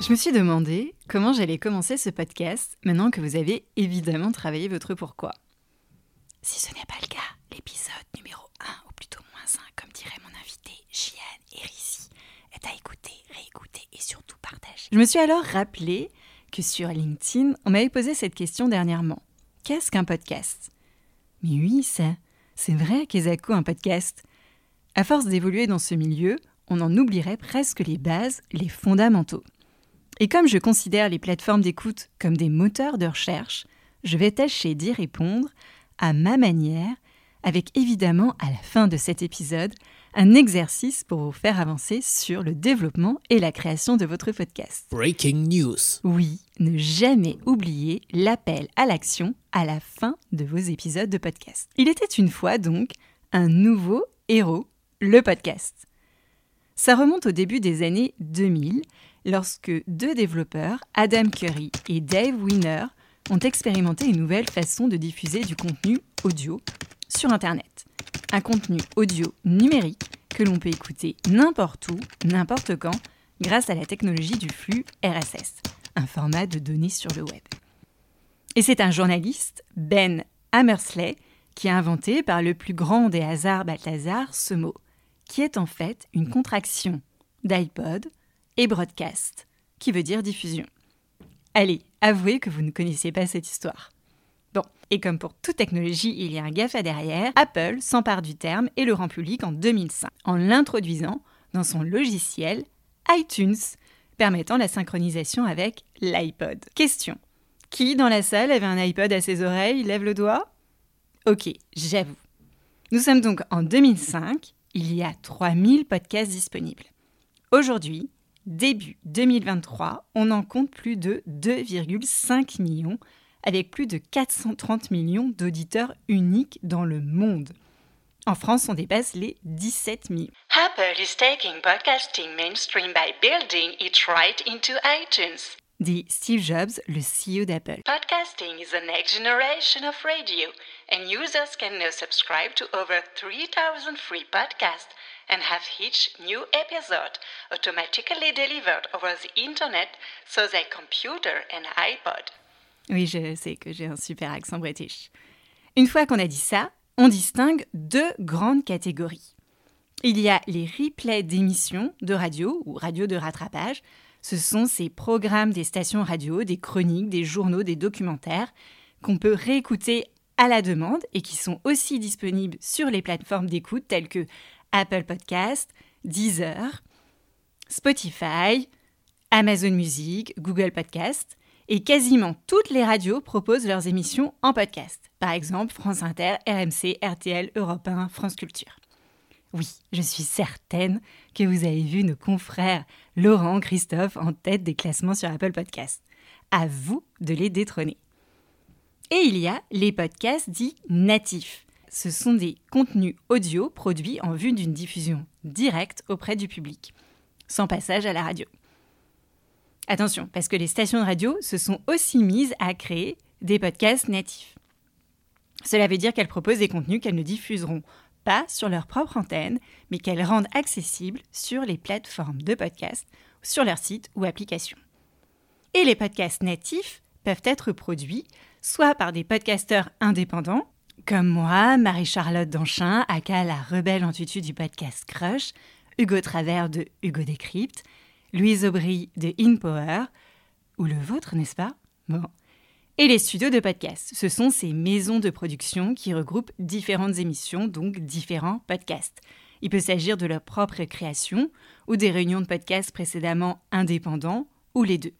Je me suis demandé comment j'allais commencer ce podcast maintenant que vous avez évidemment travaillé votre pourquoi. Si ce n'est pas le cas, l'épisode numéro 1, ou plutôt moins 1, comme dirait mon invité Jiane Hérissi, est à écouter, réécouter et surtout partager. Je me suis alors rappelé que sur LinkedIn, on m'avait posé cette question dernièrement. Qu'est-ce qu'un podcast? Mais oui, ça, c'est vrai, Kezako, un podcast. À force d'évoluer dans ce milieu, on en oublierait presque les bases, les fondamentaux. Et comme je considère les plateformes d'écoute comme des moteurs de recherche, je vais tâcher d'y répondre à ma manière, avec évidemment à la fin de cet épisode un exercice pour vous faire avancer sur le développement et la création de votre podcast. Breaking news. Oui, ne jamais oublier l'appel à l'action à la fin de vos épisodes de podcast. Il était une fois donc un nouveau héros, le podcast. Ça remonte au début des années 2000, lorsque deux développeurs, Adam Curry et Dave Winner, ont expérimenté une nouvelle façon de diffuser du contenu audio sur Internet. Un contenu audio numérique que l'on peut écouter n'importe où, n'importe quand, grâce à la technologie du flux RSS, un format de données sur le web. Et c'est un journaliste, Ben Hammersley, qui a inventé par le plus grand des hasards Balthazar ce mot, qui est en fait une contraction d'iPod et broadcast, qui veut dire diffusion. Allez, avouez que vous ne connaissiez pas cette histoire. Bon, et comme pour toute technologie, il y a un GAFA derrière, Apple s'empare du terme et le rend public en 2005, en l'introduisant dans son logiciel iTunes, permettant la synchronisation avec l'iPod. Question. Qui dans la salle avait un iPod à ses oreilles Lève le doigt? Ok, j'avoue. Nous sommes donc en 2005, il y a 3000 podcasts disponibles. Aujourd'hui, début 2023, on en compte plus de 2,5 millions avec plus de 430 millions d'auditeurs uniques dans le monde. En France, on dépasse les 17 millions. Apple is taking podcasting mainstream by building it right into iTunes. Dit Steve Jobs, le CEO d'Apple. Podcasting is the next generation of radio, and users can now subscribe to over 3,000 free podcasts and have each new episode automatically delivered over the internet so their computer and iPod. Oui, je sais que j'ai un super accent british. Une fois qu'on a dit ça, on distingue deux grandes catégories. Il y a les replays d'émissions de radio ou radio de rattrapage. Ce sont ces programmes des stations radio, des chroniques, des journaux, des documentaires qu'on peut réécouter à la demande et qui sont aussi disponibles sur les plateformes d'écoute telles que Apple Podcast, Deezer, Spotify, Amazon Music, Google Podcast et quasiment toutes les radios proposent leurs émissions en podcast. Par exemple, France Inter, RMC, RTL, Europe 1, France Culture. Oui, je suis certaine que vous avez vu nos confrères Laurent, Christophe en tête des classements sur Apple Podcast. À vous de les détrôner. Et il y a les podcasts dits natifs. Ce sont des contenus audio produits en vue d'une diffusion directe auprès du public, sans passage à la radio. Attention, parce que les stations de radio se sont aussi mises à créer des podcasts natifs. Cela veut dire qu'elles proposent des contenus qu'elles ne diffuseront pas sur leur propre antenne, mais qu'elles rendent accessibles sur les plateformes de podcast, sur leur site ou application. Et les podcasts natifs peuvent être produits soit par des podcasteurs indépendants, comme moi, Marie-Charlotte Danchin, aka la rebelle en tutu du podcast Crush, Hugo Travers de Hugo Décrypte, Louise Aubry de InPower ou le vôtre, n'est-ce pas? Et les studios de podcast, ce sont ces maisons de production qui regroupent différentes émissions, donc différents podcasts. Il peut s'agir de leur propre création ou des réunions de podcasts précédemment indépendants ou les deux.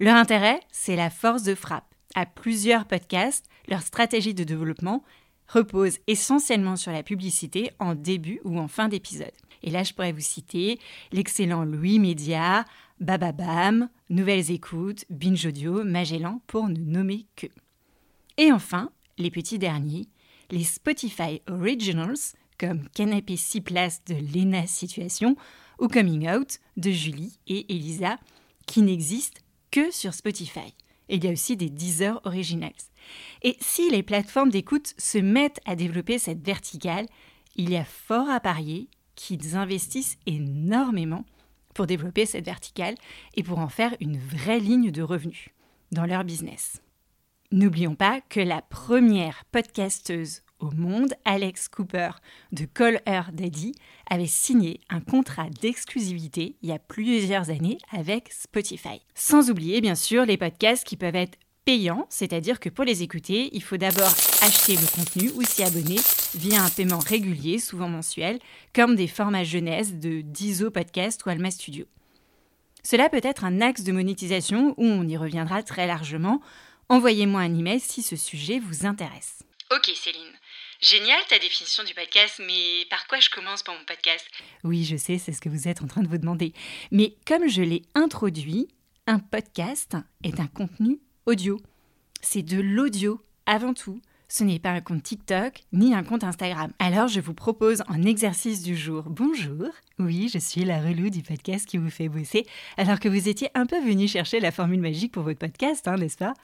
Leur intérêt, c'est la force de frappe. À plusieurs podcasts, leur stratégie de développement repose essentiellement sur la publicité en début ou en fin d'épisode. Et là, je pourrais vous citer l'excellent Louis Média, Bababam, Nouvelles Écoutes, Binge Audio, Magellan, pour ne nommer que. Et enfin, les petits derniers, les Spotify Originals, comme Canapé 6 places de Lena Situation ou Coming Out de Julie et Elisa, qui n'existent que sur Spotify. il y a aussi des Deezer Originals. Et si les plateformes d'écoute se mettent à développer cette verticale, il y a fort à parier qu'ils investissent énormément pour développer cette verticale et pour en faire une vraie ligne de revenus dans leur business. N'oublions pas que la première podcasteuse au monde, Alex Cooper de Call Her Daddy, avait signé un contrat d'exclusivité il y a plusieurs années avec Spotify. Sans oublier bien sûr les podcasts qui peuvent être payants, c'est-à-dire que pour les écouter, il faut d'abord acheter le contenu ou s'y abonner via un paiement régulier, souvent mensuel, comme des formats jeunesse de Dizo Podcast ou Alma Studio. Cela peut être un axe de monétisation où on y reviendra très largement. Envoyez-moi un email si ce sujet vous intéresse. Ok Céline, Génial ta définition du podcast, mais par quoi je commence pour mon podcast? Oui, je sais, c'est ce que vous êtes en train de vous demander. Mais comme je l'ai introduit, un podcast est un contenu audio. C'est de l'audio avant tout. Ce n'est pas un compte TikTok ni un compte Instagram. Alors je vous propose un exercice du jour. Bonjour. Oui, je suis la relou du podcast qui vous fait bosser, alors que vous étiez un peu venu chercher la formule magique pour votre podcast, hein, n'est-ce pas?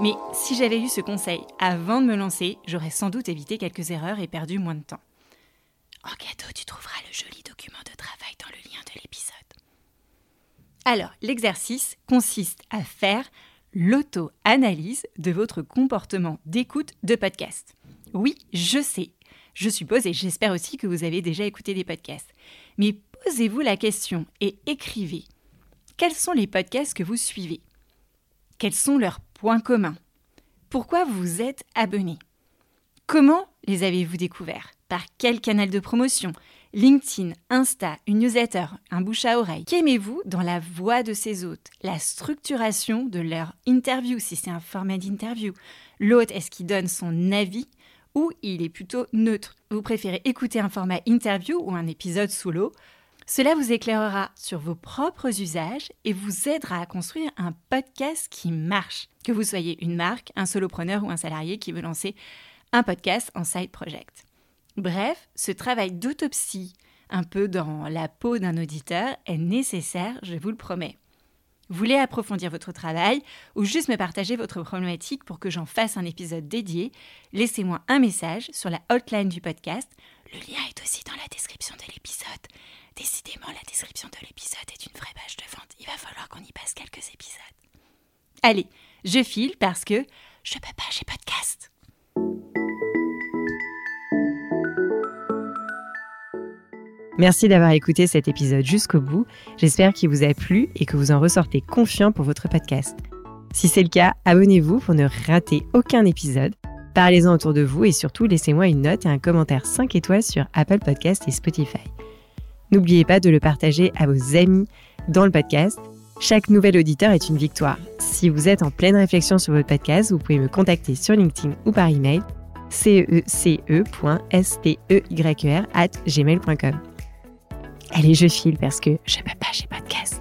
Mais si j'avais eu ce conseil avant de me lancer, j'aurais sans doute évité quelques erreurs et perdu moins de temps. En cadeau, tu trouveras le joli document de travail dans le lien de l'épisode. Alors, l'exercice consiste à faire l'auto-analyse de votre comportement d'écoute de podcast. Oui, je sais, je suppose et j'espère aussi que vous avez déjà écouté des podcasts. Mais posez-vous la question et écrivez. Quels sont les podcasts que vous suivez? Quels sont leurs Point commun. Pourquoi vous êtes abonné? Comment les avez-vous découverts? Par quel canal de promotion? LinkedIn, Insta, une newsletter, un bouche à oreille. Qu'aimez-vous dans la voix de ces hôtes? La structuration de leur interview, si c'est un format d'interview. L'hôte, est-ce qu'il donne son avis ou il est plutôt neutre? Vous préférez écouter un format interview ou un épisode solo cela vous éclairera sur vos propres usages et vous aidera à construire un podcast qui marche, que vous soyez une marque, un solopreneur ou un salarié qui veut lancer un podcast en side project. Bref, ce travail d'autopsie, un peu dans la peau d'un auditeur, est nécessaire, je vous le promets. Vous voulez approfondir votre travail ou juste me partager votre problématique pour que j'en fasse un épisode dédié, laissez-moi un message sur la hotline du podcast. Le lien est aussi dans la description de l'épisode. Décidément, la description de l'épisode est une vraie page de vente. Il va falloir qu'on y passe quelques épisodes. Allez, je file parce que je peux pas, j'ai podcast. Merci d'avoir écouté cet épisode jusqu'au bout. J'espère qu'il vous a plu et que vous en ressortez confiant pour votre podcast. Si c'est le cas, abonnez-vous pour ne rater aucun épisode. Parlez-en autour de vous et surtout laissez-moi une note et un commentaire 5 étoiles sur Apple Podcast et Spotify. N'oubliez pas de le partager à vos amis dans le podcast. Chaque nouvel auditeur est une victoire. Si vous êtes en pleine réflexion sur votre podcast, vous pouvez me contacter sur LinkedIn ou par email cece.steyr at. Allez, je file parce que je peux pas, j'ai pas de caisse.